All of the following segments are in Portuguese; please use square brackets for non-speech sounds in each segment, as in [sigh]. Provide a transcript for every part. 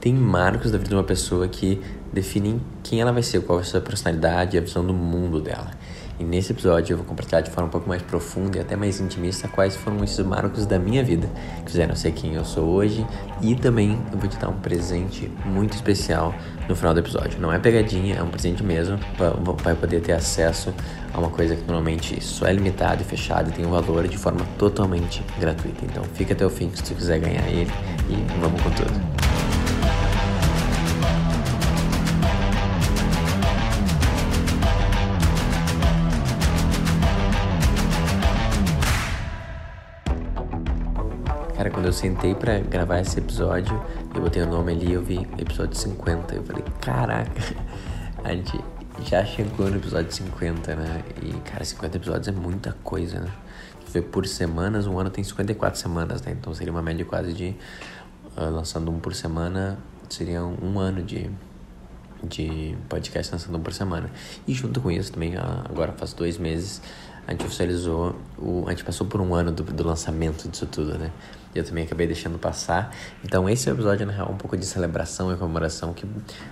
Tem marcos da vida de uma pessoa que definem quem ela vai ser, qual é a sua personalidade e a visão do mundo dela. E nesse episódio eu vou compartilhar de forma um pouco mais profunda e até mais intimista quais foram esses marcos da minha vida que fizeram ser quem eu sou hoje e também eu vou te dar um presente muito especial no final do episódio. Não é pegadinha, é um presente mesmo, vai poder ter acesso a uma coisa que normalmente só é limitada e fechada e tem um valor de forma totalmente gratuita. Então fica até o fim se tu quiser ganhar ele e vamos com tudo. Eu sentei para gravar esse episódio, eu botei o nome ali, eu vi episódio 50. Eu falei, caraca, [laughs] a gente já chegou no episódio 50, né? E, cara, 50 episódios é muita coisa, né? Vê por semanas, um ano tem 54 semanas, né? Então seria uma média quase de. Uh, lançando um por semana, seria um ano de, de podcast lançando um por semana. E junto com isso também, agora faz dois meses, a gente oficializou, o, a gente passou por um ano do, do lançamento disso tudo, né? Eu também acabei deixando passar. Então esse é episódio, na real, um pouco de celebração e comemoração que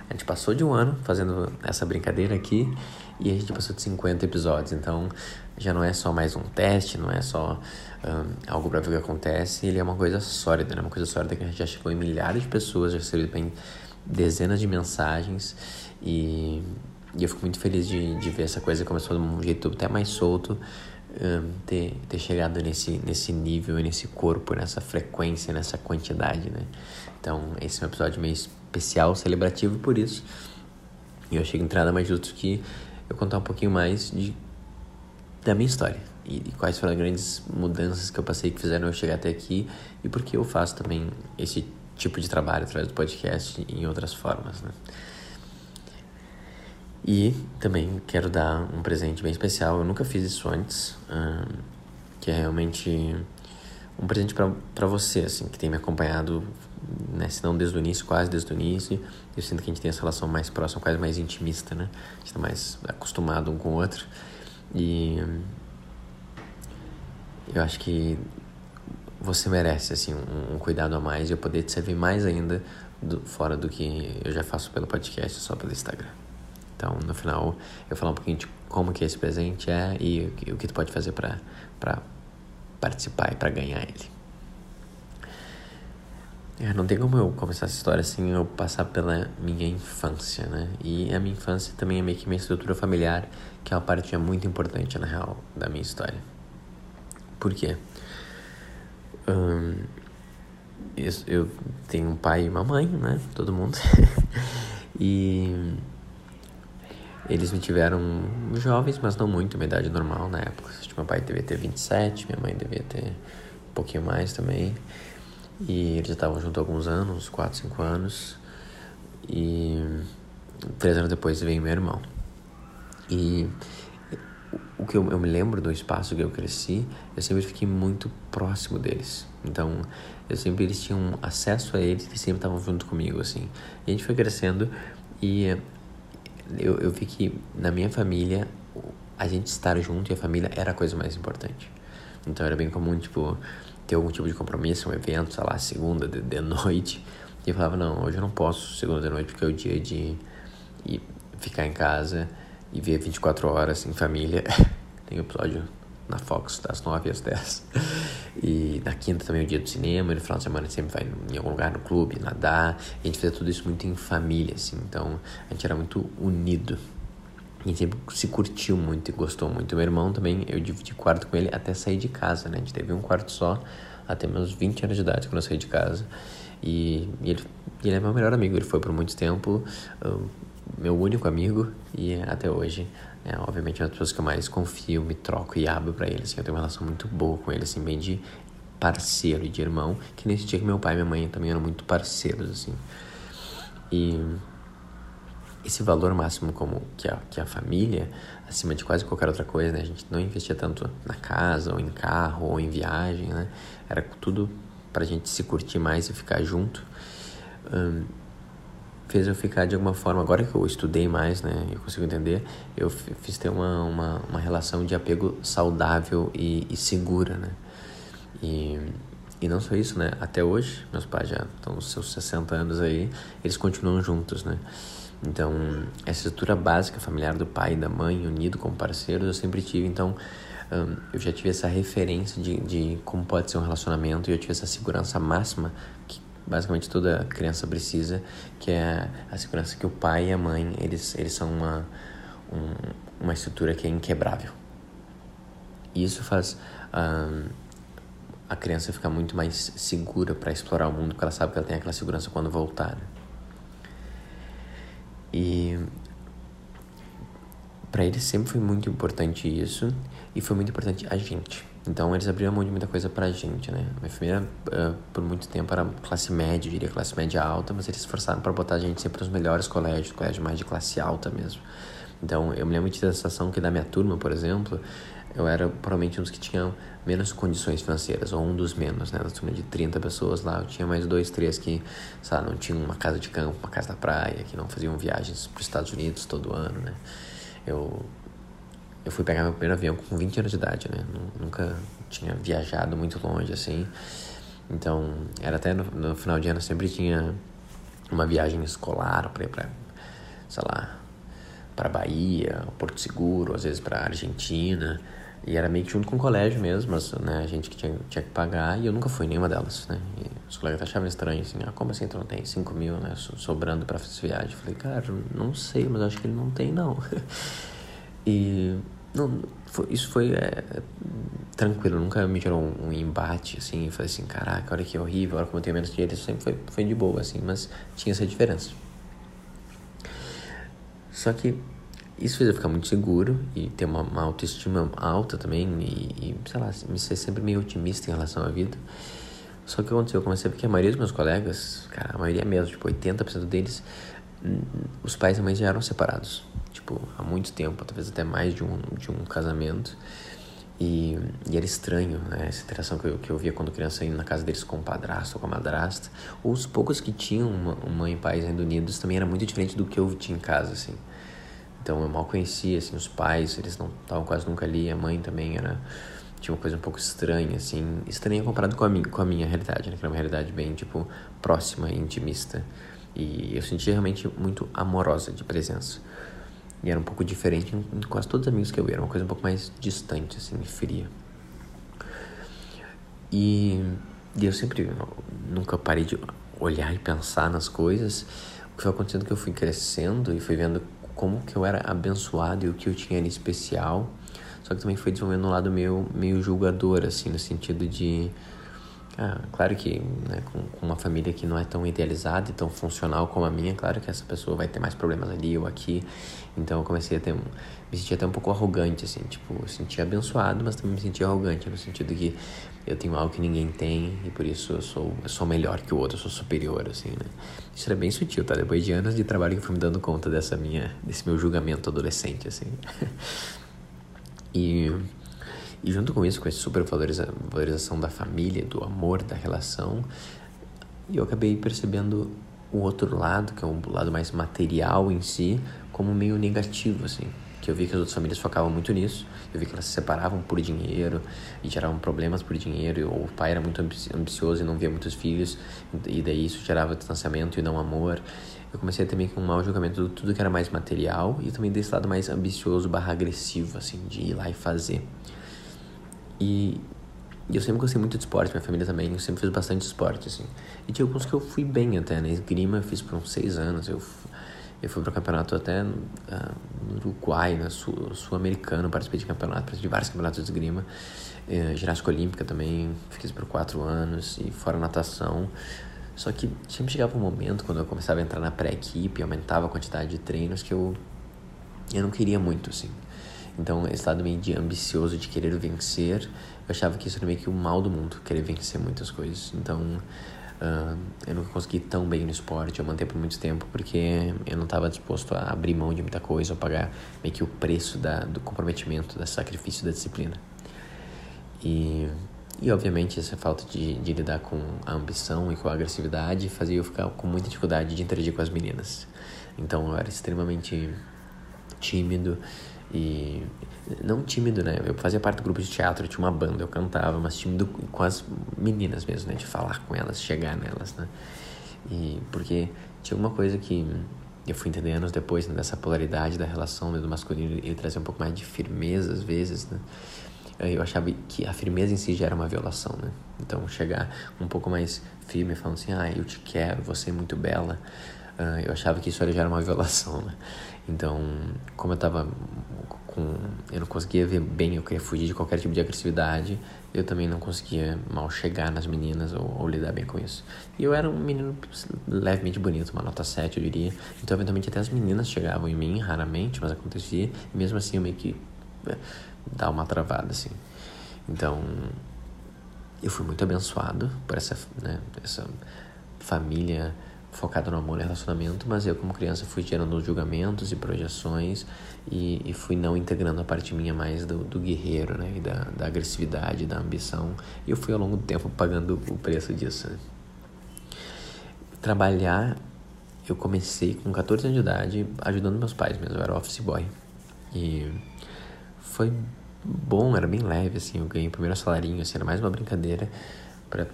a gente passou de um ano fazendo essa brincadeira aqui e a gente passou de 50 episódios. Então já não é só mais um teste, não é só um, algo para ver o que acontece, ele é uma coisa sólida, né? Uma coisa sólida que a gente já chegou em milhares de pessoas, já recebeu bem dezenas de mensagens e, e eu fico muito feliz de, de ver essa coisa começou de um jeito até mais solto um, ter, ter chegado nesse, nesse nível, nesse corpo, nessa frequência, nessa quantidade, né? Então, esse é um episódio meio especial, celebrativo por isso. E eu achei que entrada mais justo que eu contar um pouquinho mais de, da minha história. E, e quais foram as grandes mudanças que eu passei que fizeram eu chegar até aqui e por que eu faço também esse tipo de trabalho através do podcast em outras formas, né? E também quero dar um presente bem especial. Eu nunca fiz isso antes, que é realmente um presente para você, assim, que tem me acompanhado, né, se não desde o início, quase desde o início. Eu sinto que a gente tem essa relação mais próxima, quase mais intimista, né? A gente está mais acostumado um com o outro. E eu acho que você merece, assim, um, um cuidado a mais e eu poder te servir mais ainda do, fora do que eu já faço pelo podcast, só pelo Instagram. Então, no final, eu falar um pouquinho de como que esse presente é e o que, tu pode fazer para participar e para ganhar ele. É, não tem como eu começar essa história sem eu passar pela minha infância, né? E a minha infância também é meio que minha estrutura familiar, que é uma parte muito importante, na real, da minha história. Por quê? Um, eu, eu tenho um pai e uma mãe, né? Todo mundo. [laughs] e eles me tiveram jovens, mas não muito, minha idade normal na época. Meu pai devia ter 27, minha mãe devia ter um pouquinho mais também. E eles já estavam juntos há alguns anos, 4, 5 anos. E três anos depois veio meu irmão. E o que eu, eu, me lembro do espaço que eu cresci, eu sempre fiquei muito próximo deles. Então, eu sempre eles tinham acesso a eles, eles sempre estavam junto comigo, assim. E a gente foi crescendo e eu, eu vi que na minha família a gente estar junto e a família era a coisa mais importante. Então era bem comum, tipo, ter algum tipo de compromisso, um evento, sei lá, segunda de, de [laughs] noite. E eu falava, não, hoje eu não posso segunda de noite porque é o dia de ficar em casa e ver 24 horas em família. [laughs] Tem episódio na Fox das 9 às 10. E na quinta também é o dia do cinema, e no final de semana a gente sempre vai em algum lugar no clube, nadar. A gente fazia tudo isso muito em família, assim. Então a gente era muito unido. A gente sempre se curtiu muito e gostou muito. Meu irmão também, eu dividi quarto com ele até sair de casa, né? A gente teve um quarto só até meus 20 anos de idade quando eu saí de casa. E, e ele, ele é meu melhor amigo, ele foi por muito tempo uh, meu único amigo e até hoje é, obviamente, é uma das pessoas que eu mais confio, me troco e abro para ele. Assim, eu tenho uma relação muito boa com ele, assim, bem de parceiro e de irmão. Que nesse dia que meu pai e minha mãe também eram muito parceiros, assim. E esse valor máximo como que a, que a família, acima de quase qualquer outra coisa, né? A gente não investia tanto na casa, ou em carro, ou em viagem, né? Era tudo pra gente se curtir mais e ficar junto. Um, fez eu ficar de alguma forma, agora que eu estudei mais, né, eu consigo entender, eu fiz ter uma, uma, uma relação de apego saudável e, e segura, né. E e não só isso, né? Até hoje, meus pais já estão nos seus 60 anos aí, eles continuam juntos, né? Então, essa estrutura básica familiar do pai e da mãe, unido como parceiros, eu sempre tive. Então, um, eu já tive essa referência de, de como pode ser um relacionamento e eu tive essa segurança máxima basicamente toda criança precisa, que é a segurança que o pai e a mãe, eles, eles são uma, um, uma estrutura que é inquebrável. E isso faz um, a criança ficar muito mais segura para explorar o mundo, porque ela sabe que ela tem aquela segurança quando voltar. Né? E para eles sempre foi muito importante isso e foi muito importante a gente. Então eles abriram mão de muita coisa pra gente, né? Minha família uh, por muito tempo era classe média, eu diria classe média alta, mas eles se esforçaram para botar a gente sempre nos melhores colégios, colégios mais de classe alta mesmo. Então eu me lembro de ter a sensação que da minha turma, por exemplo, eu era provavelmente um dos que tinham menos condições financeiras, ou um dos menos, né? Na turma de 30 pessoas lá, eu tinha mais dois, três que, sabe, não tinham uma casa de campo, uma casa da praia, que não faziam viagens para os Estados Unidos todo ano, né? Eu, eu fui pegar meu primeiro avião com 20 anos de idade, né? Nunca tinha viajado muito longe, assim. Então, era até no, no final de ano sempre tinha uma viagem escolar para ir para, sei lá, para Bahia, Porto Seguro, às vezes para Argentina. E era meio que junto com o colégio mesmo, mas, né, a gente que tinha, tinha que pagar, e eu nunca fui nenhuma delas, né? E os colegas achavam estranho, assim, ah, como assim tu não tem 5 mil, né, sobrando pra viagem? Eu falei, cara, não sei, mas acho que ele não tem, não. [laughs] e, não, foi, isso foi é, tranquilo, nunca me gerou um, um embate, assim, e falei assim, caraca, olha que horrível, olha como eu tenho menos dinheiro, isso sempre foi, foi de boa, assim, mas tinha essa diferença. Só que isso fez eu ficar muito seguro e ter uma, uma autoestima alta também e, e, sei lá, me ser sempre meio otimista em relação à vida. Só que aconteceu? Eu comecei porque a maioria dos meus colegas, cara, a maioria mesmo, tipo 80% deles, os pais e mães já eram separados. Tipo, há muito tempo, talvez até mais de um, de um casamento. E, e era estranho, né? Essa interação que eu, que eu via quando criança indo na casa deles com o padrasto ou com a madrasta. Os poucos que tinham mãe e pais ainda unidos também era muito diferente do que eu tinha em casa, assim. Então eu mal conhecia assim os pais, eles não estavam quase nunca ali, a mãe também era tinha uma coisa um pouco estranha assim, estranha comparado com a minha, com a minha realidade, né? Que era uma realidade bem tipo próxima, intimista. E eu sentia realmente muito amorosa de presença. E era um pouco diferente em quase todos os amigos que eu ia, era uma coisa um pouco mais distante assim, fria. E, e eu sempre nunca parei de olhar e pensar nas coisas. O que foi acontecendo é que eu fui crescendo e fui vendo como que eu era abençoado e o que eu tinha de especial. Só que também foi desenvolvendo um lado meio, meio julgador, assim, no sentido de. Ah, claro que né, com, com, uma família que não é tão idealizada e tão funcional como a minha, claro que essa pessoa vai ter mais problemas ali ou aqui. Então eu comecei a ter um, me sentia até um pouco arrogante, assim, tipo, eu sentia abençoado, mas também me sentia arrogante, no sentido que eu tenho algo que ninguém tem e por isso eu sou, eu sou melhor que o outro, eu sou superior, assim, né? Isso era bem sutil, tá? Depois de anos de trabalho que eu fui me dando conta dessa minha, desse meu julgamento adolescente, assim. [laughs] e, e junto com isso, com essa super valoriza, valorização da família, do amor, da relação, eu acabei percebendo o outro lado, que é o lado mais material em si, como meio negativo, assim que eu vi que as outras famílias focavam muito nisso. Eu vi que elas se separavam por dinheiro e geravam problemas por dinheiro. Ou o pai era muito ambicioso e não via muitos filhos, e daí isso gerava distanciamento e não amor. Eu comecei meio que um mau julgamento de tudo que era mais material e também desse lado mais ambicioso barra agressivo, assim, de ir lá e fazer. E, e eu sempre gostei muito de esporte, minha família também, eu sempre fiz bastante esporte, assim. E tinha alguns que eu fui bem até, né? Esgrima eu fiz por uns seis anos, eu eu fui para o campeonato até uh, no Uruguai, né, sul-americano, participei de campeonato, participei de vários campeonatos de esgrima. Uh, ginástica olímpica também, fiz por quatro anos, e fora natação. Só que sempre chegava um momento, quando eu começava a entrar na pré-equipe, aumentava a quantidade de treinos, que eu, eu não queria muito, assim. Então, esse lado meio de ambicioso, de querer vencer, eu achava que isso era meio que o mal do mundo, querer vencer muitas coisas. Então, Uh, eu nunca consegui tão bem no esporte, eu manter por muito tempo, porque eu não estava disposto a abrir mão de muita coisa, ou pagar meio que o preço da, do comprometimento, do sacrifício da disciplina. E, e obviamente essa falta de, de lidar com a ambição e com a agressividade fazia eu ficar com muita dificuldade de interagir com as meninas. Então eu era extremamente tímido, E não tímido, né? Eu fazia parte do grupo de teatro, tinha uma banda, eu cantava, mas tímido com as meninas mesmo, né? De falar com elas, chegar nelas, né? E porque tinha uma coisa que eu fui entender anos depois, né, dessa polaridade da relação né, do masculino, ele trazia um pouco mais de firmeza às vezes, né? Eu achava que a firmeza em si já era uma violação, né? Então, chegar um pouco mais firme, falando assim, ah, eu te quero, você é muito bela, uh, eu achava que isso já era uma [laughs] violação, né? Então, como eu tava com... Eu não conseguia ver bem, eu queria fugir de qualquer tipo de agressividade, eu também não conseguia mal chegar nas meninas ou, ou lidar bem com isso. E eu era um menino levemente bonito, uma nota 7, eu diria. Então, eventualmente, até as meninas chegavam em mim, raramente, mas acontecia. E mesmo assim, eu meio que eh, dá uma travada, assim. Então, eu fui muito abençoado por essa, né, essa família focada no amor e relacionamento, mas eu como criança fui gerando julgamentos e projeções e, e fui não integrando a parte minha mais do, do guerreiro, né, e da, da agressividade, da ambição, e eu fui ao longo do tempo pagando o preço disso. Né. Trabalhar, eu comecei com 14 anos de idade ajudando meus pais mesmo, eu era office boy, e foi bom, era bem leve, assim, eu ganhei o primeiro salarinho, assim, era mais uma brincadeira para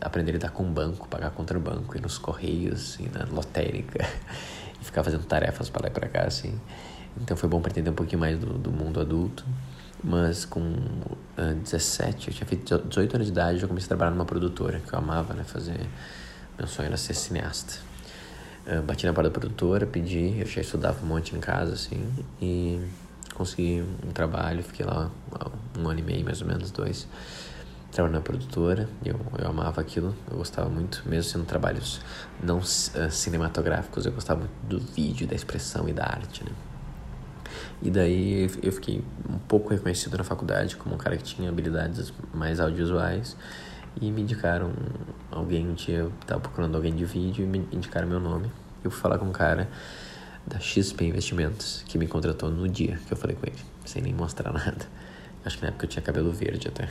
aprender a lidar com o banco, pagar contra o banco, ir nos correios, assim, na lotérica, [laughs] e ficar fazendo tarefas para lá e para cá, assim. Então foi bom para entender um pouquinho mais do, do mundo adulto. Mas com uh, 17, eu tinha feito 18 anos de idade, eu já comecei a trabalhar numa produtora, que eu amava, né, fazer... Meu sonho era ser cineasta. Uh, bati na porta da produtora, pedi, eu já estudava um monte em casa, assim, e consegui um trabalho, fiquei lá um ano e meio, mais ou menos, dois, trabalhando na produtora, eu, eu amava aquilo, eu gostava muito, mesmo sendo trabalhos não uh, cinematográficos, eu gostava muito do vídeo, da expressão e da arte, né? E daí eu fiquei um pouco reconhecido na faculdade como um cara que tinha habilidades mais audiovisuais e me indicaram alguém, um dia eu estava procurando alguém de vídeo e me indicaram meu nome. Eu fui falar com um cara da XP Investimentos, que me contratou no dia que eu falei com ele, sem nem mostrar [laughs] nada. Acho que na época eu tinha cabelo verde até.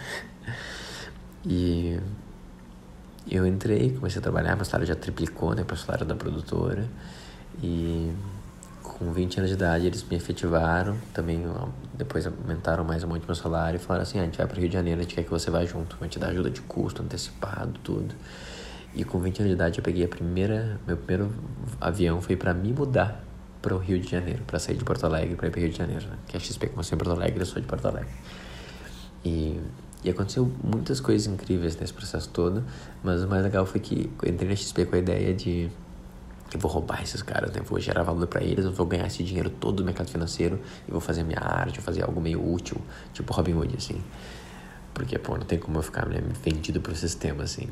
E eu entrei, comecei a trabalhar, meu salário já triplicou, né, para o salário da produtora. E com 20 anos de idade eles me efetivaram, também depois aumentaram mais um monte meu salário e falaram assim, ah, a gente vai para o Rio de Janeiro, a gente quer que você vá junto, vai te dar ajuda de custo, antecipado, tudo. E com 20 anos de idade eu peguei a primeira, meu primeiro avião foi para me mudar para o Rio de Janeiro, para sair de Porto Alegre para ir para Rio de Janeiro, né? Que a XP começou em Porto Alegre, eu sou de Porto Alegre. E, e aconteceu muitas coisas incríveis nesse processo todo, mas o mais legal foi que eu entrei na XP com a ideia de eu vou roubar esses caras, né? Vou gerar valor para eles, eu vou ganhar esse dinheiro todo do mercado financeiro e vou fazer minha arte, vou fazer algo meio útil, tipo Robin Hood, assim. Porque, pô, não tem como eu ficar né, vendido pro sistema, assim.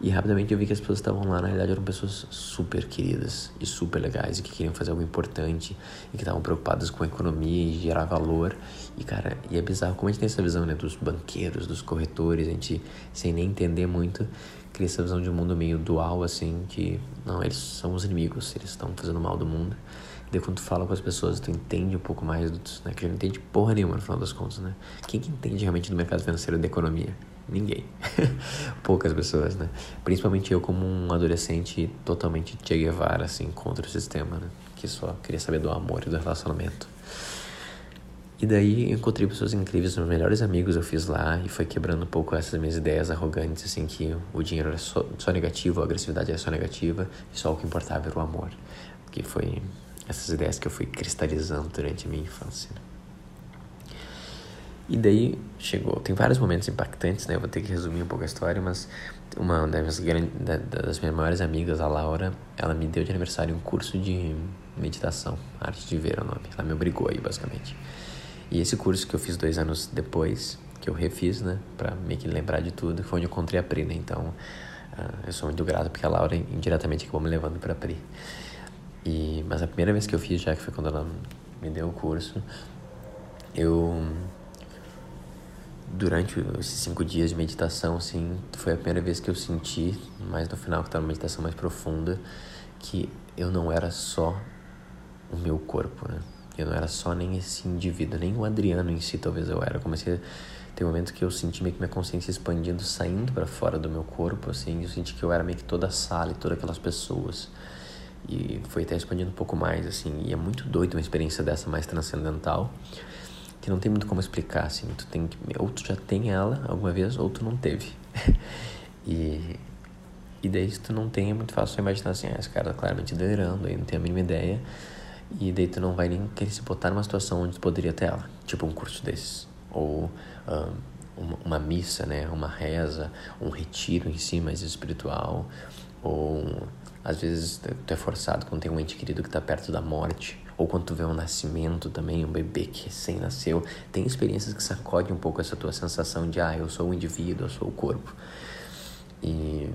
E rapidamente eu vi que as pessoas que estavam lá, na realidade, eram pessoas super queridas e super legais e que queriam fazer algo importante e que estavam preocupadas com a economia e gerar valor. E, cara, e é bizarro como a gente tem essa visão, né, dos banqueiros, dos corretores, a gente, sem nem entender muito, cria essa visão de um mundo meio dual, assim, que, não, eles são os inimigos, eles estão fazendo mal do mundo. E daí quando tu fala com as pessoas, tu entende um pouco mais, do, né, que a gente não entende porra nenhuma no final das contas, né? Quem que entende realmente do mercado financeiro e da economia? Ninguém. [laughs] Poucas pessoas, né? Principalmente eu como um adolescente totalmente Che Guevara, assim, contra o sistema, né? Que só queria saber do amor e do relacionamento. E daí eu encontrei pessoas incríveis, meus melhores amigos eu fiz lá e foi quebrando um pouco essas minhas ideias arrogantes, assim, que o dinheiro era só, só negativo, a agressividade era só negativa e só o que importava era o amor. Que foi essas ideias que eu fui cristalizando durante a minha infância. Né? E daí chegou, tem vários momentos impactantes, né? Eu vou ter que resumir um pouco a história, mas uma das, das minhas maiores amigas, a Laura, ela me deu de aniversário um curso de meditação, arte de ver é o nome. Ela me obrigou aí, basicamente. E esse curso que eu fiz dois anos depois, que eu refiz, né, pra meio que lembrar de tudo, foi onde eu encontrei a Pri, né? Então, uh, eu sou muito grato porque a Laura indiretamente acabou me levando pra Pri. E, mas a primeira vez que eu fiz, já que foi quando ela me deu o curso, eu durante esses cinco dias de meditação, assim, foi a primeira vez que eu senti, mais no final, que estava uma meditação mais profunda, que eu não era só o meu corpo, né? Eu não era só nem esse indivíduo, nem o Adriano em si, talvez eu era. Eu comecei a ter um momento que eu senti meio que minha consciência expandindo, saindo para fora do meu corpo, assim, eu senti que eu era meio que toda a sala e todas aquelas pessoas. E foi até expandindo um pouco mais, assim. E é muito doido uma experiência dessa mais transcendental, que não tem muito como explicar, assim. Tu tem que, ou tu já tem ela alguma vez, ou tu não teve. [laughs] e, e daí se tu não tem, é muito fácil imaginar assim, ah, esse cara tá claramente delirando, aí não tem a mínima ideia. E daí tu não vai nem querer se botar numa situação onde tu poderia ter ela. Tipo um curso desses. Ou... Um, uma, missa, né, uma reza, um retiro em si mais espiritual, ou às vezes tu é forçado quando tem um ente querido que está perto da morte, ou quando tu vê um nascimento também, um bebê que recém nasceu, tem experiências que sacodem um pouco essa tua sensação de ah, eu sou o indivíduo, eu sou o corpo. E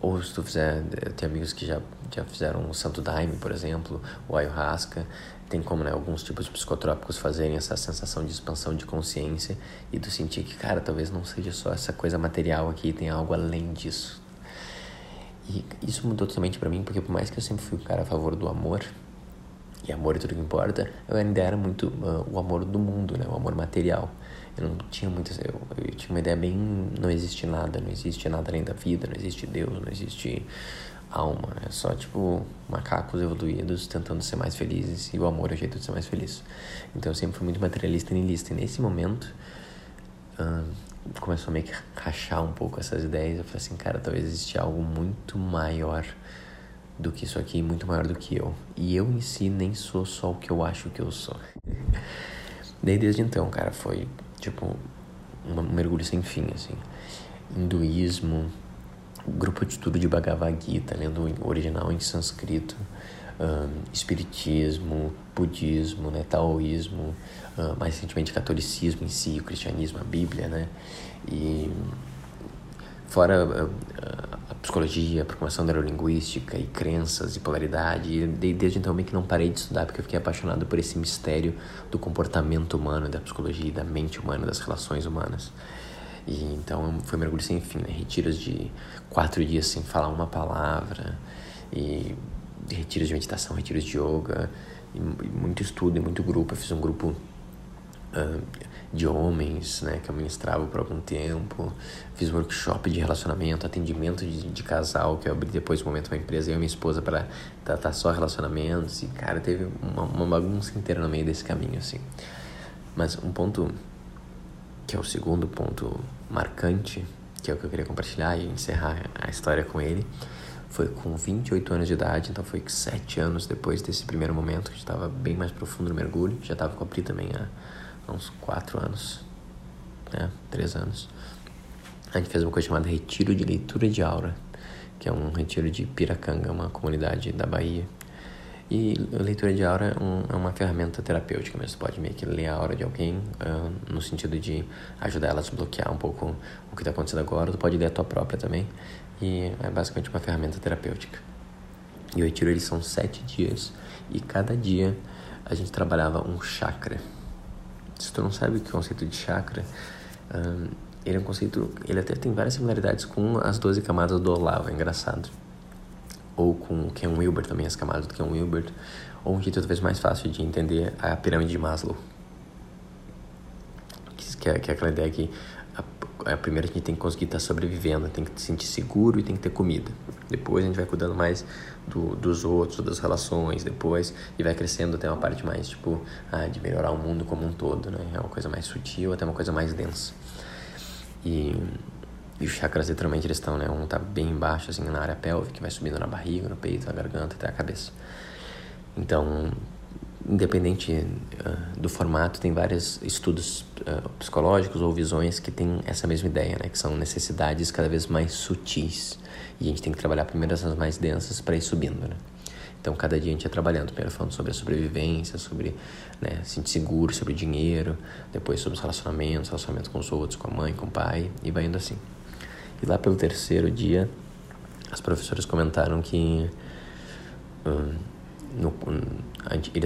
ou se tu fizer, tem amigos que já, já fizeram o Santo Daime, por exemplo, o Ayahuasca, tem como né, alguns tipos de psicotrópicos fazerem essa sensação de expansão de consciência e tu sentir que, cara, talvez não seja só essa coisa material aqui, tem algo além disso. E isso mudou totalmente para mim, porque por mais que eu sempre fui um cara a favor do amor, e amor é tudo que importa, eu ainda era muito uh, o amor do mundo, né, o amor material. Eu não tinha muito. Eu, eu tinha uma ideia bem. Não existe nada, não existe nada além da vida, não existe Deus, não existe alma. É só tipo macacos evoluídos tentando ser mais felizes e o amor é o jeito de ser mais feliz. Então eu sempre fui muito materialista e niilista. E nesse momento uh, começou a meio que rachar um pouco essas ideias. Eu falei assim, cara, talvez existe algo muito maior do que isso aqui, muito maior do que eu. E eu em si nem sou só o que eu acho que eu sou. [laughs] Daí desde então, cara, foi tipo um mergulho sem fim, assim. Hinduísmo, grupo de estudo de Bhagavad Gita, lendo o original em sânscrito, um, espiritismo, budismo, né, taoísmo, mais recentemente catolicismo em si, o cristianismo, a Bíblia, né, e fora uh, a psicologia, a programação neurolinguística e crenças e polaridade, e desde então meio que não parei de estudar porque eu fiquei apaixonado por esse mistério do comportamento humano, da psicologia, da mente humana, das relações humanas. E então foi um mergulho sem fim, né? Retiros de quatro dias sem falar uma palavra, e retiros de meditação, retiros de yoga, e muito estudo e muito grupo. Eu fiz um grupo uh, de homens, né, que eu ministrava por algum tempo. Fiz um workshop de relacionamento, atendimento de, de casal, que eu abri depois do momento uma empresa, eu e minha esposa, para tratar só relacionamentos. E, cara, teve uma, uma bagunça inteira no meio desse caminho, assim. Mas um ponto que é o segundo ponto marcante, que é o que eu queria compartilhar e encerrar a história com ele, foi com 28 anos de idade, então foi sete anos depois desse primeiro momento, que estava bem mais profundo no mergulho, já estava com a Pri também há uns quatro anos, né, três anos. A gente fez uma coisa chamada Retiro de Leitura de Aura, que é um retiro de Piracanga, uma comunidade da Bahia, e a leitura de aura é, um, é uma ferramenta terapêutica, mas você pode meio que ler a aura de alguém uh, no sentido de ajudar ela a desbloquear um pouco o que está acontecendo agora. Tu pode ler a tua própria também. E é basicamente uma ferramenta terapêutica. E o retiro eles são sete dias e cada dia a gente trabalhava um chakra. Se tu não sabe o que é o conceito de chakra, ah, ele é um conceito, ele até tem várias similaridades com as 12 camadas do Olavo, é engraçado ou com o Ken Wilber também, as camadas do Ken Wilber, ou um jeito talvez mais fácil de entender a pirâmide de Maslow. Que é, que é aquela ideia que a, a primeira a gente tem que conseguir estar sobrevivendo, tem que se sentir seguro e tem que ter comida. Depois a gente vai cuidando mais do, dos outros, das relações, depois, e vai crescendo até uma parte mais, tipo, ah, de melhorar o mundo como um todo, né? É uma coisa mais sutil até uma coisa mais densa. E e os chakras literalmente eles estão, né? Um tá bem embaixo, assim, na área pélvica, vai subindo na barriga, no peito, na garganta, até a cabeça. Então, independente uh, do formato, tem vários estudos uh, psicológicos ou visões que têm essa mesma ideia, né? Que são necessidades cada vez mais sutis. E a gente tem que trabalhar primeiro essas mais densas para ir subindo, né? Então, cada dia a gente ia trabalhando. Primeiro falando sobre a sobrevivência, sobre né, se sentir seguro, sobre dinheiro. Depois sobre os relacionamentos, relacionamento com os outros, com a mãe, com o pai. E vai indo assim. E lá pelo terceiro dia, as professoras comentaram que um, no,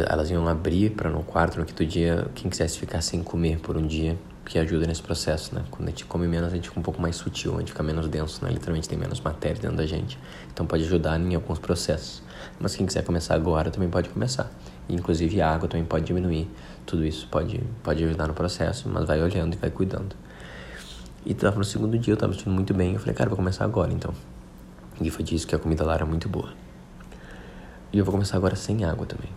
elas iam abrir para no quarto, no quinto dia, quem quisesse ficar sem comer por um dia, que ajuda nesse processo, né? Quando a gente come menos, a gente fica um pouco mais sutil, a gente fica menos denso, né? Literalmente tem menos matéria dentro da gente. Então pode ajudar em alguns processos. Mas quem quiser começar agora também pode começar. E, inclusive a água também pode diminuir. Tudo isso pode, pode ajudar no processo, mas vai olhando e vai cuidando. E tava no segundo dia, eu tava sentindo muito bem. Eu falei, cara, vou começar agora então. E foi disso que a comida lá era muito boa. E eu vou começar agora sem água também.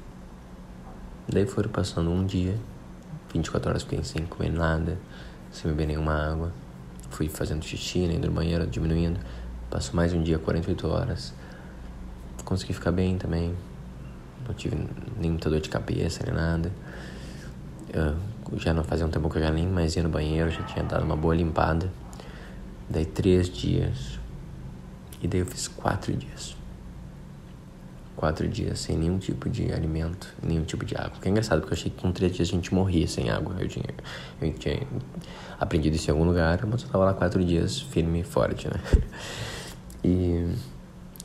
Daí foram passando um dia, 24 horas fiquei sem comer nada, sem beber nenhuma água. Fui fazendo xixi, indo no banheiro, diminuindo. Passou mais um dia, 48 horas. Consegui ficar bem também. Não tive nem muita dor de cabeça, nem nada. Eu já não fazia um tempo que eu já nem mais ia no banheiro, já tinha dado uma boa limpada. Daí três dias. E daí eu fiz quatro dias. Quatro dias sem nenhum tipo de alimento, nenhum tipo de água. Que é engraçado, porque eu achei que com três dias a gente morria sem água. Eu tinha, eu tinha aprendido isso em algum lugar, mas eu tava lá quatro dias firme e forte, né? E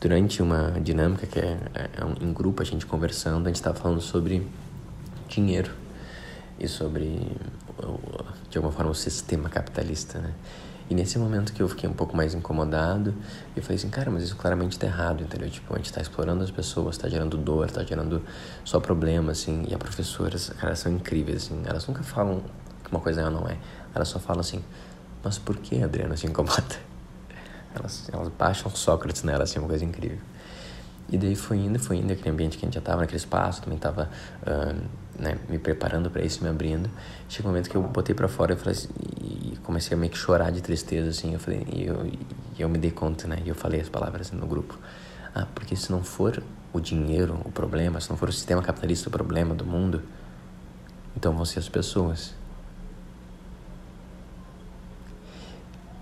durante uma dinâmica que é, é um, em grupo, a gente conversando, a gente estava falando sobre dinheiro e sobre, de alguma forma, o sistema capitalista, né? E nesse momento que eu fiquei um pouco mais incomodado, eu falei assim, cara, mas isso claramente tá errado, entendeu? Tipo, a gente tá explorando as pessoas, tá gerando dor, tá gerando só problema, assim. E as professoras, cara, são incríveis, assim. Elas nunca falam que uma coisa é ou não é. Elas só falam assim, mas por que, Adriana, se incomoda? [laughs] Elas, elas baixam Sócrates nela, assim, uma coisa incrível. E daí foi indo, foi indo, aquele ambiente que a gente já estava, naquele espaço, também estava uh, né, me preparando para isso, me abrindo. Chegou um momento que eu botei para fora eu assim, e comecei a meio que chorar de tristeza, assim, eu falei, e eu, e eu me dei conta, né, e eu falei as palavras assim, no grupo. Ah, porque se não for o dinheiro o problema, se não for o sistema capitalista o problema do mundo, então vão ser as pessoas.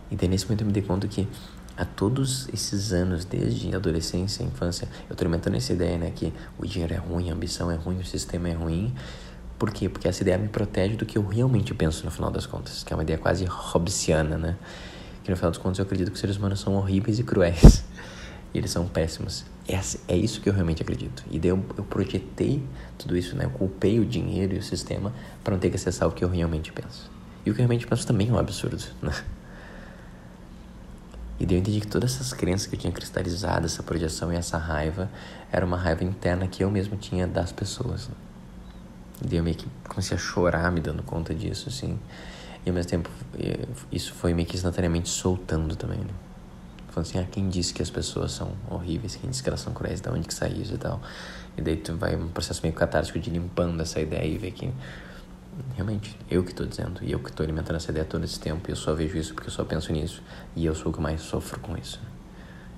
E daí nesse momento eu me dei conta que há todos esses anos, desde a adolescência, infância, eu tô alimentando essa ideia, né, que o dinheiro é ruim, a ambição é ruim, o sistema é ruim. Por quê? Porque essa ideia me protege do que eu realmente penso no final das contas, que é uma ideia quase hobbesiana, né? Que no final das contas eu acredito que os seres humanos são horríveis e cruéis. E eles são péssimos. É, é isso que eu realmente acredito. E daí eu, eu projetei tudo isso, né? Eu culpei o dinheiro e o sistema para não ter que acessar o que eu realmente penso. E o que eu realmente penso também é um absurdo, né? E daí eu entendi que todas essas crenças que eu tinha cristalizado, essa projeção e essa raiva, era uma raiva interna que eu mesmo tinha das pessoas. E daí eu meio que comecei a chorar me dando conta disso, assim. E ao mesmo tempo, isso foi meio que instantaneamente soltando também, né? Falando assim, ah, quem disse que as pessoas são horríveis? Quem disse que elas são cruéis? De onde que saiu isso e tal? E daí tu vai um processo meio catártico de limpando essa ideia e ver que realmente, eu que estou dizendo, e eu que estou alimentando essa ideia todo esse tempo, e eu só vejo isso porque eu só penso nisso, e eu sou o que mais sofro com isso.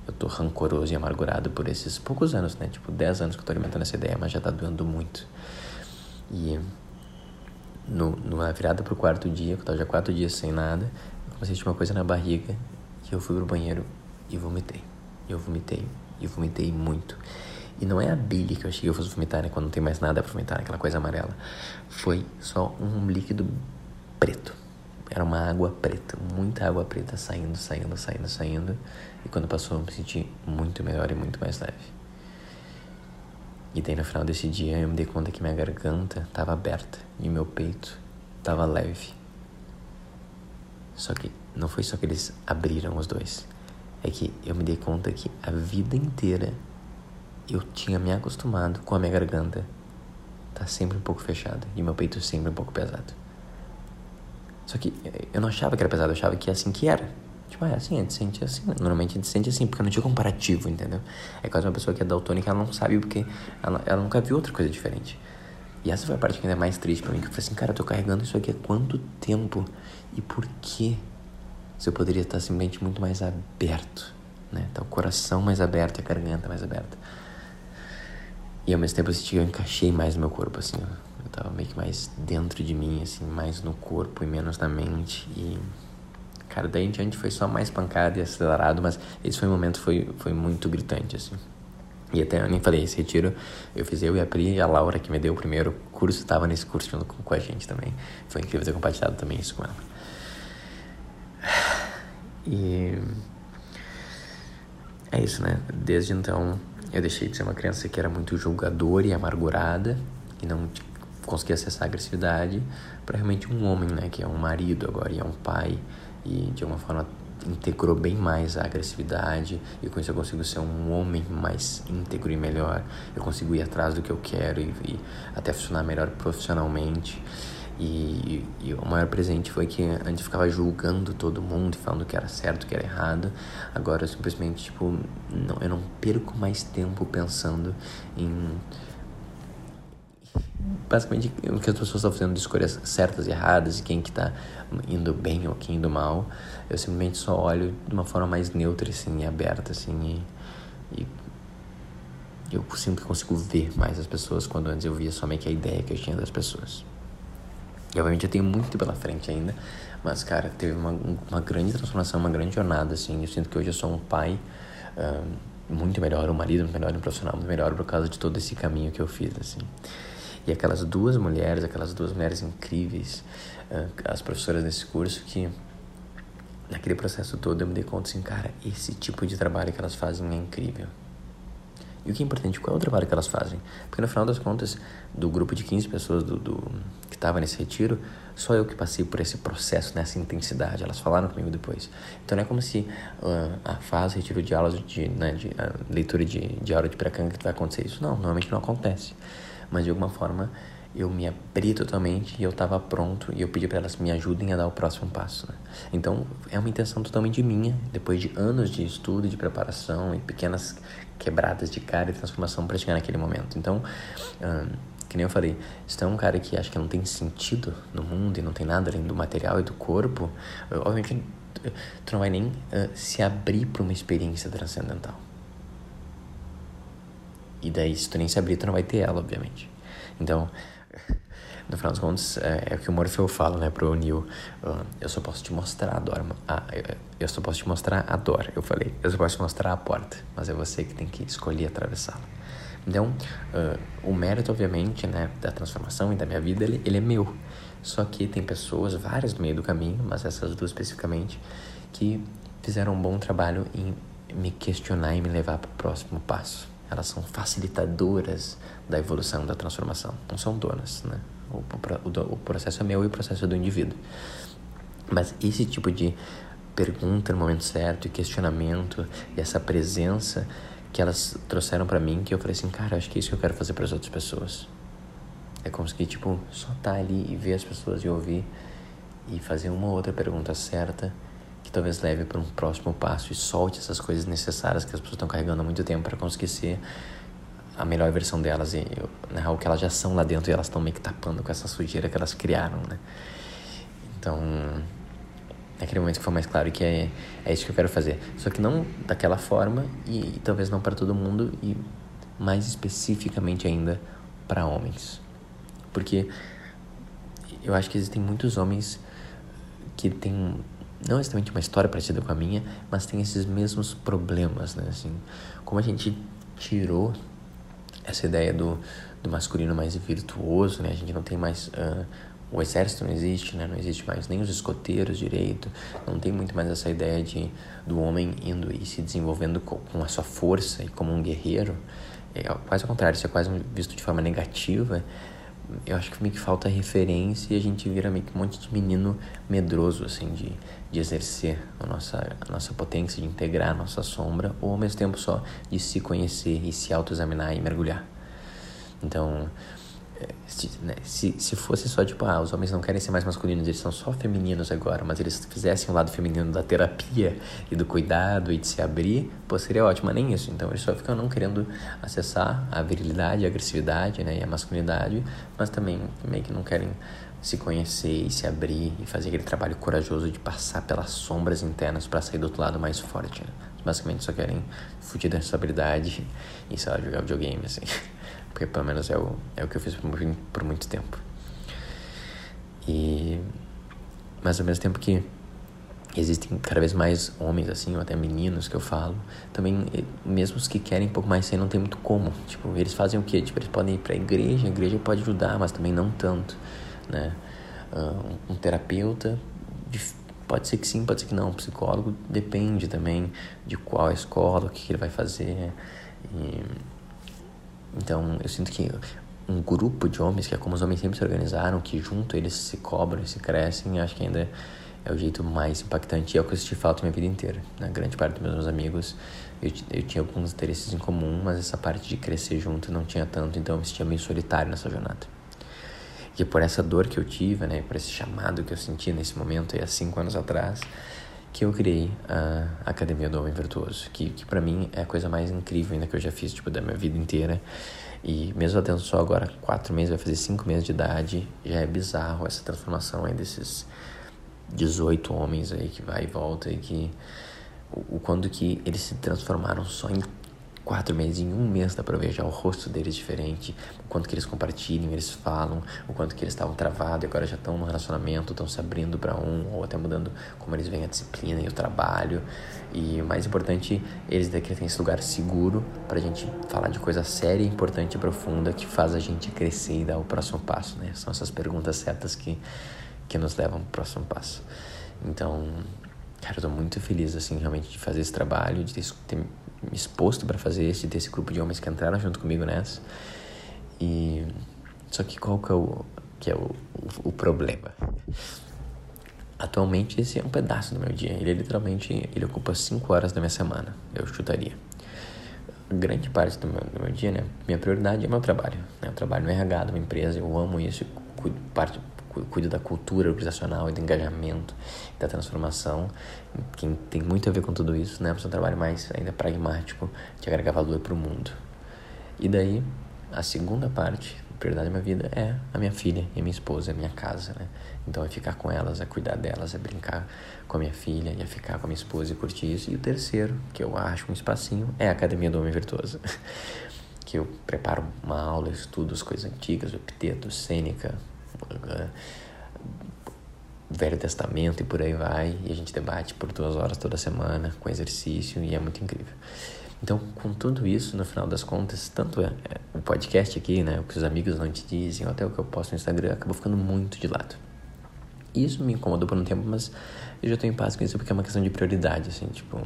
Eu tô rancoroso e amargurado por esses poucos anos, né? Tipo, 10 anos que eu alimentando essa ideia, mas já tá doendo muito. E no, numa virada pro quarto dia, que eu tava já quatro dias sem nada, eu comecei a sentir uma coisa na barriga, e eu fui pro banheiro e vomitei. Eu vomitei, e vomitei muito. E não é a bile que eu achei que eu fosse vomitar, né? Quando não tem mais nada pra vomitar, aquela coisa amarela. Foi só um líquido preto. Era uma água preta, muita água preta saindo, saindo, saindo, saindo. E quando passou, eu me senti muito melhor e muito mais leve. E daí no final desse dia eu me dei conta que minha garganta estava aberta e meu peito estava leve. Só que não foi só que eles abriram os dois. É que eu me dei conta que a vida inteira eu tinha me acostumado com a minha garganta tá sempre um pouco fechada e meu peito sempre um pouco pesado. Só que eu não achava que era pesado, eu achava que é assim que era. Tipo, é assim, a gente sente assim. Normalmente a gente sente assim, porque não tinha comparativo, entendeu? É quase uma pessoa que é daltônica, ela não sabe porque ela, ela nunca viu outra coisa diferente. E essa foi a parte que ainda é mais triste para mim, que eu falei assim, cara, eu tô carregando isso aqui há quanto tempo? E por quê? Se eu poderia estar simplesmente muito mais aberto, né? Tá o coração mais aberto e a garganta mais aberta. E ao mesmo tempo eu senti que eu encaixei mais no meu corpo, assim. Eu tava meio que mais dentro de mim, assim, mais no corpo e menos na mente. E, cara, daí em diante foi só mais pancada e acelerado, mas esse foi um momento foi, foi muito gritante, assim. E até eu nem falei, esse retiro eu fiz eu e a Pri e a Laura, que me deu o primeiro curso, estava nesse curso junto com, com a gente também. Foi incrível ter compartilhado também isso com ela. E é isso, né? Desde então eu deixei de ser uma criança que era muito julgadora e amargurada e não conseguia acessar a agressividade para realmente um homem, né, que é um marido agora e é um pai e de alguma forma integrou bem mais a agressividade e com isso eu consigo ser um homem mais íntegro e melhor. Eu consigo ir atrás do que eu quero e, e até funcionar melhor profissionalmente. E, e, o maior presente foi que antes ficava julgando todo mundo, falando que era certo, que era errado. Agora eu simplesmente, tipo, não, eu não perco mais tempo pensando em. Basicamente, o que as pessoas estão fazendo de escolhas certas e erradas, e quem que tá indo bem ou quem indo mal. Eu simplesmente só olho de uma forma mais neutra, assim, e aberta, assim, e, e eu que consigo ver mais as pessoas quando antes eu via somente a ideia que eu tinha das pessoas. E, obviamente eu tenho muito pela frente ainda, mas cara, teve uma, uma grande transformação, uma grande jornada, assim. Eu sinto que hoje eu sou um pai uh, muito melhor, um marido muito melhor, um profissional muito melhor por causa de todo esse caminho que eu fiz, assim. E aquelas duas mulheres, aquelas duas mulheres incríveis, uh, as professoras desse curso, que naquele processo todo eu me dei conta assim, cara, esse tipo de trabalho que elas fazem é incrível. E o que é importante, qual é o trabalho que elas fazem? Porque no final das contas, do grupo de 15 pessoas do, do que estava nesse retiro, só eu que passei por esse processo, nessa intensidade. Elas falaram comigo depois. Então não é como se uh, a fase, retiro de aulas, de, né, de uh, leitura de, de aula de pré-canga que vai acontecer isso. Não, normalmente não acontece. Mas de alguma forma eu me abri totalmente e eu estava pronto e eu pedi para elas me ajudem a dar o próximo passo. Né? Então é uma intenção totalmente minha, depois de anos de estudo, de preparação e pequenas quebradas de cara e transformação para chegar naquele momento. Então, que nem eu falei, se tu é um cara que acha que não tem sentido no mundo e não tem nada além do material e do corpo, obviamente tu não vai nem se abrir para uma experiência transcendental. E daí, se tu nem se abrir, tu não vai ter ela, obviamente. Então, no final das contas, é, é o que o Morfeu fala, né, pro Neil. Uh, eu só posso te mostrar a dor. Ah, eu, eu só posso te mostrar a dor. Eu falei, eu só posso te mostrar a porta, mas é você que tem que escolher atravessá-la. Então, uh, o mérito, obviamente, né, da transformação e da minha vida, ele, ele é meu. Só que tem pessoas, várias no meio do caminho, mas essas duas especificamente, que fizeram um bom trabalho em me questionar e me levar para o próximo passo. Elas são facilitadoras da evolução, da transformação. Não são donas, né? O, o, o processo é meu e o processo é do indivíduo. Mas esse tipo de pergunta no momento certo e questionamento e essa presença que elas trouxeram para mim que eu falei assim, cara, acho que é isso que eu quero fazer para as outras pessoas. É conseguir, tipo, só estar tá ali e ver as pessoas e ouvir e fazer uma ou outra pergunta certa que talvez leve para um próximo passo e solte essas coisas necessárias que as pessoas estão carregando há muito tempo para conseguir ser a melhor versão delas e né, o que elas já são lá dentro e elas estão meio que tapando com essa sujeira que elas criaram, né? Então, naquele momento que foi mais claro que é, é isso que eu quero fazer. Só que não daquela forma e, e talvez não para todo mundo e mais especificamente ainda para homens. Porque eu acho que existem muitos homens que têm não exatamente uma história parecida com a minha, mas tem esses mesmos problemas, né? Assim, como a gente tirou essa ideia do, do masculino mais virtuoso, né? A gente não tem mais uh, o exército não existe, né? Não existe mais nem os escoteiros direito, não tem muito mais essa ideia de do homem indo e se desenvolvendo com, com a sua força e como um guerreiro. É quase ao contrário, isso é quase visto de forma negativa. Eu acho que meio que falta referência e a gente vira meio que um monte de menino medroso, assim, de, de exercer a nossa, a nossa potência, de integrar a nossa sombra, ou ao mesmo tempo só de se conhecer e se autoexaminar e mergulhar. Então, se, né, se, se fosse só tipo, ah, os homens não querem ser mais masculinos, eles são só femininos agora, mas eles fizessem o lado feminino da terapia e do cuidado e de se abrir, pô, seria ótimo, mas nem isso. Então eles só ficam não querendo acessar a virilidade, a agressividade, né, e a masculinidade, mas também meio que não querem se conhecer e se abrir e fazer aquele trabalho corajoso de passar pelas sombras internas para sair do outro lado mais forte. Né? Basicamente só querem fugir da responsabilidade e, sei lá, jogar videogame, assim. Porque pelo menos é o, é o que eu fiz por, muito tempo. E. Mas ao mesmo tempo que existem cada vez mais homens, assim, ou até meninos que eu falo, também, mesmo os que querem um pouco mais sem, não tem muito como. Tipo, eles fazem o quê? Tipo, eles podem ir pra igreja, a igreja pode ajudar, mas também não tanto, né? Um terapeuta, pode ser que sim, pode ser que não. Um psicólogo depende também de qual escola, o que, que ele vai fazer. E então, eu sinto que um grupo de homens, que é como os homens sempre se organizaram, que junto eles se cobram e se crescem, acho que ainda é o jeito mais impactante. E é o que eu senti falta minha vida inteira. Na grande parte dos meus amigos, eu, eu tinha alguns interesses em comum, mas essa parte de crescer junto não tinha tanto, então eu me sentia meio solitário nessa jornada. E por essa dor que eu tive, né, por esse chamado que eu senti nesse momento, há cinco anos atrás, que eu criei a Academia do Homem Virtuoso, que, que para mim é a coisa mais incrível ainda que eu já fiz, tipo, da minha vida inteira. E mesmo eu tendo só agora quatro meses, vai fazer cinco meses de idade, já é bizarro essa transformação aí desses 18 homens aí que vai e volta e que o, o quando que eles se transformaram só em quatro meses, em um mês dá pra ver já o rosto deles diferente, o quanto que eles compartilham, eles falam, o quanto que eles estavam travados e agora já estão no relacionamento, estão se abrindo para um, ou até mudando como eles veem a disciplina e o trabalho. E mais importante, eles daqui têm esse lugar seguro pra gente falar de coisa séria, importante e profunda que faz a gente crescer e dar o próximo passo, né? São essas perguntas certas que, que nos levam pro próximo passo. Então, cara, eu tô muito feliz, assim, realmente de fazer esse trabalho, de ter, exposto para fazer esse, desse grupo de homens que entraram junto comigo nessa. E só que qual que é o, que é o, o, o problema? Atualmente esse é um pedaço do meu dia. Ele literalmente ele ocupa 5 horas da minha semana, eu chutaria. Grande parte do meu, do meu dia, né? Minha prioridade é meu trabalho. Né? Eu trabalho no RH de uma empresa, eu amo isso, cuido, parte, cuido da cultura organizacional e do engajamento, da transformação, que tem muito a ver com tudo isso, né? Mas é um trabalho mais ainda pragmático de agregar valor para o mundo. E daí, a segunda parte, a prioridade da minha vida é a minha filha e a minha esposa, a minha casa, né? Então é ficar com elas, é cuidar delas, é brincar com a minha filha, é ficar com a minha esposa e curtir isso. E o terceiro, que eu acho um espacinho, é a Academia do Homem Virtuoso. [laughs] que eu preparo uma aula, estudo as coisas antigas, o epiteto, cênica, Velho Testamento e por aí vai, e a gente debate por duas horas toda semana com exercício e é muito incrível. Então, com tudo isso, no final das contas, tanto é, é, o podcast aqui, né, o que os amigos não te dizem, ou até o que eu posto no Instagram, acabou ficando muito de lado. Isso me incomodou por um tempo, mas eu já estou em paz com isso porque é uma questão de prioridade, assim, tipo,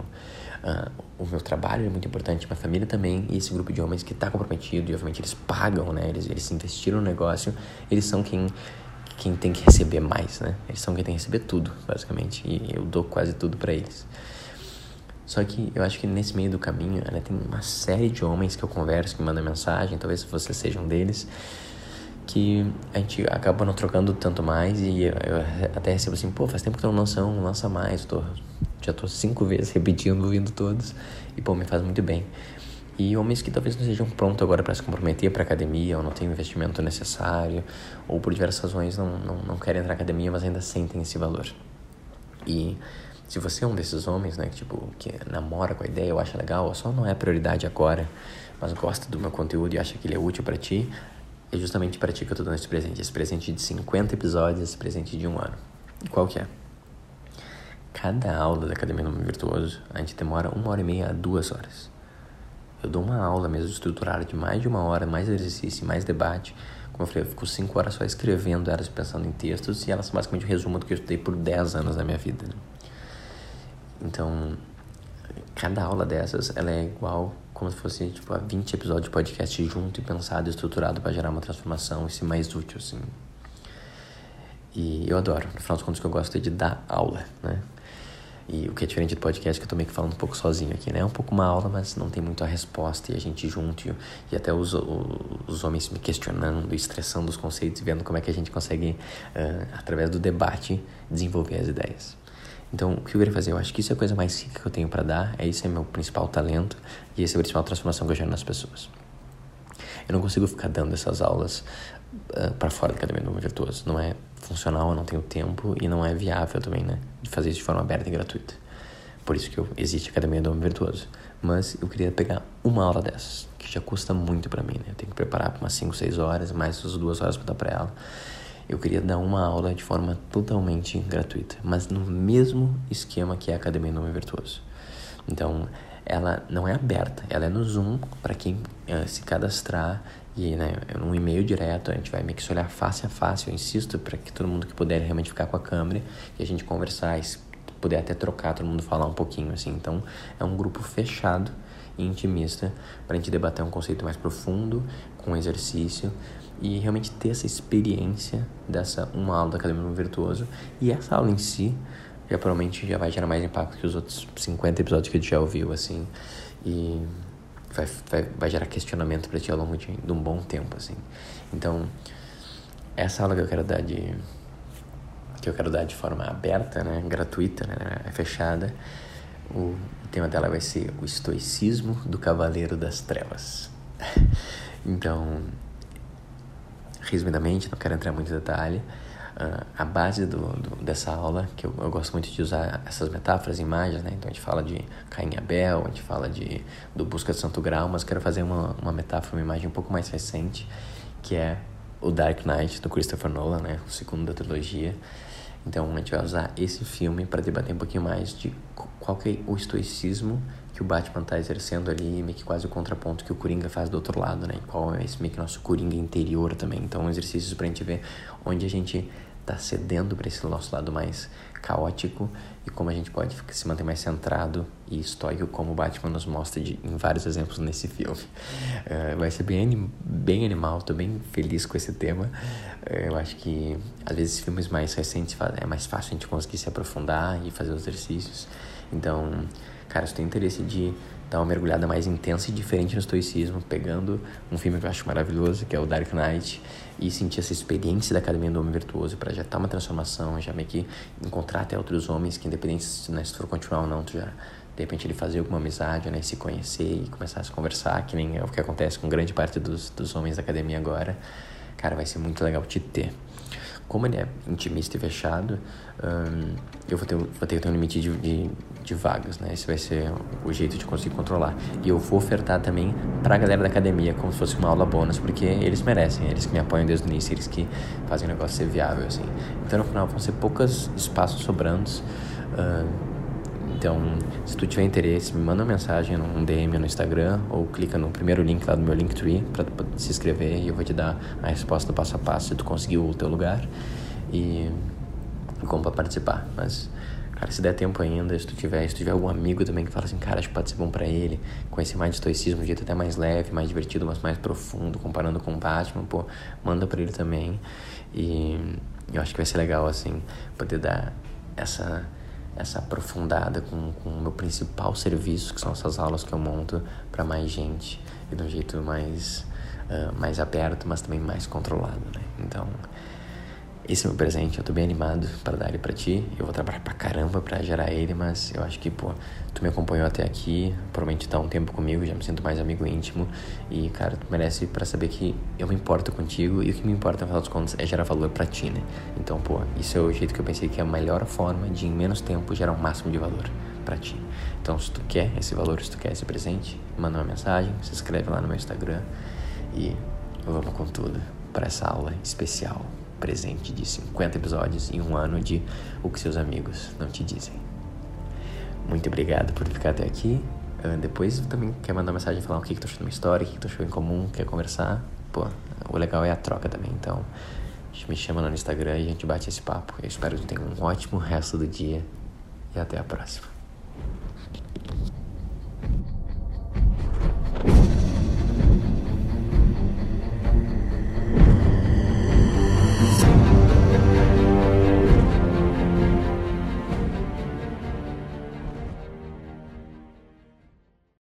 uh, o meu trabalho é muito importante, minha família também, e esse grupo de homens que está comprometido, e obviamente eles pagam, né, eles, eles investiram no negócio, eles são quem quem tem que receber mais, né? Eles são quem tem que receber tudo, basicamente, e eu dou quase tudo para eles. Só que eu acho que nesse meio do caminho, né, tem uma série de homens que eu converso, que mandam mensagem, talvez você seja um deles, que a gente acaba não trocando tanto mais e eu até recebo assim, pô, faz tempo que tu não lança um, lança mais, tô, já tô cinco vezes [laughs] repetindo, ouvindo todos, e pô, me faz muito bem. E homens que talvez não estejam prontos agora para se comprometer para academia, ou não têm o investimento necessário, ou por diversas razões não, não, não querem entrar na academia, mas ainda sentem esse valor. E se você é um desses homens, né, que, tipo, que namora com a ideia, eu acho legal, só não é prioridade agora, mas gosta do meu conteúdo e acha que ele é útil para ti, é justamente para ti que eu tô dando esse presente. Esse presente de 50 episódios, esse presente de um ano. E qual que é? Cada aula da Academia Nome Virtuoso, a gente demora uma hora e meia a duas horas. Eu dou uma aula mesmo estruturada de mais de uma hora, mais exercício, mais debate. Como eu falei, eu fico cinco horas só escrevendo elas, pensando em textos, e elas basicamente o resumo do que eu estudei por dez anos da minha vida. Né? Então, cada aula dessas, ela é igual como se fosse, tipo, a 20 episódios de podcast junto e pensado, estruturado para gerar uma transformação e ser mais útil, assim. E eu adoro. No final dos contos, que eu gosto é de dar aula, né? E o que é diferente do podcast, que eu tô meio que falando um pouco sozinho aqui, né? É um pouco uma aula, mas não tem muito a resposta. E a gente junto, e, e até os, os homens me questionando, estressando os conceitos, vendo como é que a gente consegue, uh, através do debate, desenvolver as ideias. Então, o que eu queria fazer? Eu acho que isso é a coisa mais rica que eu tenho para dar, é esse é meu principal talento e essa é a principal transformação que eu gero nas pessoas. Eu não consigo ficar dando essas aulas uh, para fora da academia do Mundo Virtuoso. Não é funcional, eu não tenho tempo e não é viável também, né? De fazer isso de forma aberta e gratuita. Por isso que eu, existe a Academia do Homem Virtuoso. Mas eu queria pegar uma aula dessas, que já custa muito para mim, né? Eu tenho que preparar para umas 5, 6 horas, mais as duas horas para dar para ela. Eu queria dar uma aula de forma totalmente gratuita, mas no mesmo esquema que é a Academia Homem Virtuoso. Então, ela não é aberta, ela é no Zoom para quem uh, se cadastrar e né, um e-mail direto, a gente vai meio que se olhar face a face, eu insisto para que todo mundo que puder realmente ficar com a câmera e a gente conversar, e puder até trocar, todo mundo falar um pouquinho assim. Então, é um grupo fechado e intimista para a gente debater um conceito mais profundo, com exercício e realmente ter essa experiência dessa uma aula da Academia do Virtuoso. E essa aula em si já provavelmente já vai gerar mais impacto que os outros 50 episódios que a gente já ouviu, assim. E vai, vai, vai gerar questionamento para ti ao longo de, de um bom tempo, assim. Então, essa aula que eu quero dar de que eu quero dar de forma aberta, né, gratuita, né, é fechada. O tema dela vai ser o estoicismo do cavaleiro das trevas. [laughs] então, resumidamente, não quero entrar muito em detalhe. Uh, a base do, do, dessa aula, que eu, eu, gosto muito de usar essas metáforas, imagens, né? Então a gente fala de Caim e Abel, a gente fala de, do Busca de Santo Grau, mas quero fazer uma, uma metáfora, uma imagem um pouco mais recente, que é o Dark Knight, do Christopher Nolan, né? O segundo da trilogia. Então a gente vai usar esse filme para debater um pouquinho mais de qual que é o estoicismo que o Batman está exercendo ali, meio que quase o contraponto que o Coringa faz do outro lado, né? E qual é esse meio que nosso Coringa interior também. Então, exercícios para a gente ver onde a gente está cedendo para esse nosso lado mais caótico e como a gente pode se manter mais centrado e estoico, como o Batman nos mostra de, em vários exemplos nesse filme. Uh, [laughs] vai ser bem, bem animal, estou bem feliz com esse tema. Uh, eu acho que às vezes filmes mais recentes é mais fácil a gente conseguir se aprofundar e fazer os exercícios. Então, cara, se tem interesse de dar uma mergulhada mais intensa e diferente no estoicismo, pegando um filme que eu acho maravilhoso, que é o Dark Knight, e sentir essa experiência da Academia do Homem Virtuoso para já estar tá uma transformação, já meio que encontrar até outros homens que, independente se, né, se for continuar ou não, tu já de repente ele fazer alguma amizade, né, se conhecer e começar a se conversar, que nem é o que acontece com grande parte dos, dos homens da academia agora. Cara, vai ser muito legal te ter como ele é intimista e fechado, um, eu vou ter, vou ter, ter um limite de, de, de, vagas, né? Esse vai ser o jeito de conseguir controlar. E eu vou ofertar também pra galera da academia, como se fosse uma aula bônus, porque eles merecem, eles que me apoiam desde o início, eles que fazem o negócio ser viável, assim. Então, no final, vão ser poucos espaços sobrando. Uh, então, se tu tiver interesse, me manda uma mensagem num DM no Instagram ou clica no primeiro link lá do meu Linktree para se inscrever e eu vou te dar a resposta do passo a passo se tu conseguiu o teu lugar e, como para participar. Mas, cara, se der tempo ainda, se tu tiver, se tu tiver algum amigo também que fala assim, cara, acho que pode ser bom para ele, conhecer mais de estoicismo, de jeito até mais leve, mais divertido, mas mais profundo, comparando com o Batman, pô, manda para ele também. E eu acho que vai ser legal, assim, poder dar essa essa aprofundada com, com o meu principal serviço, que são essas aulas que eu monto para mais gente e de um jeito mais, uh, mais aberto, mas também mais controlado, né? Então, esse é o meu presente, eu tô bem animado para dar ele para ti. Eu vou trabalhar pra caramba para gerar ele, mas eu acho que, pô, tu me acompanhou até aqui, provavelmente tá um tempo comigo, já me sinto mais amigo íntimo. E, cara, tu merece para saber que eu me importo contigo e o que me importa, afinal dos contos, é gerar valor para ti, né? Então, pô, isso é o jeito que eu pensei que é a melhor forma de, em menos tempo, gerar o um máximo de valor para ti. Então, se tu quer esse valor, se tu quer esse presente, manda uma mensagem, se inscreve lá no meu Instagram e vamos com tudo para essa aula especial presente de 50 episódios em um ano de O que seus amigos não te dizem. Muito obrigado por ficar até aqui. Uh, depois também quer mandar mensagem falar o que, que tu achou da minha história, o que, que tu achou em comum, quer conversar. Pô, o legal é a troca também. Então, me chama lá no Instagram e a gente bate esse papo. Eu espero que tu tenha um ótimo resto do dia e até a próxima.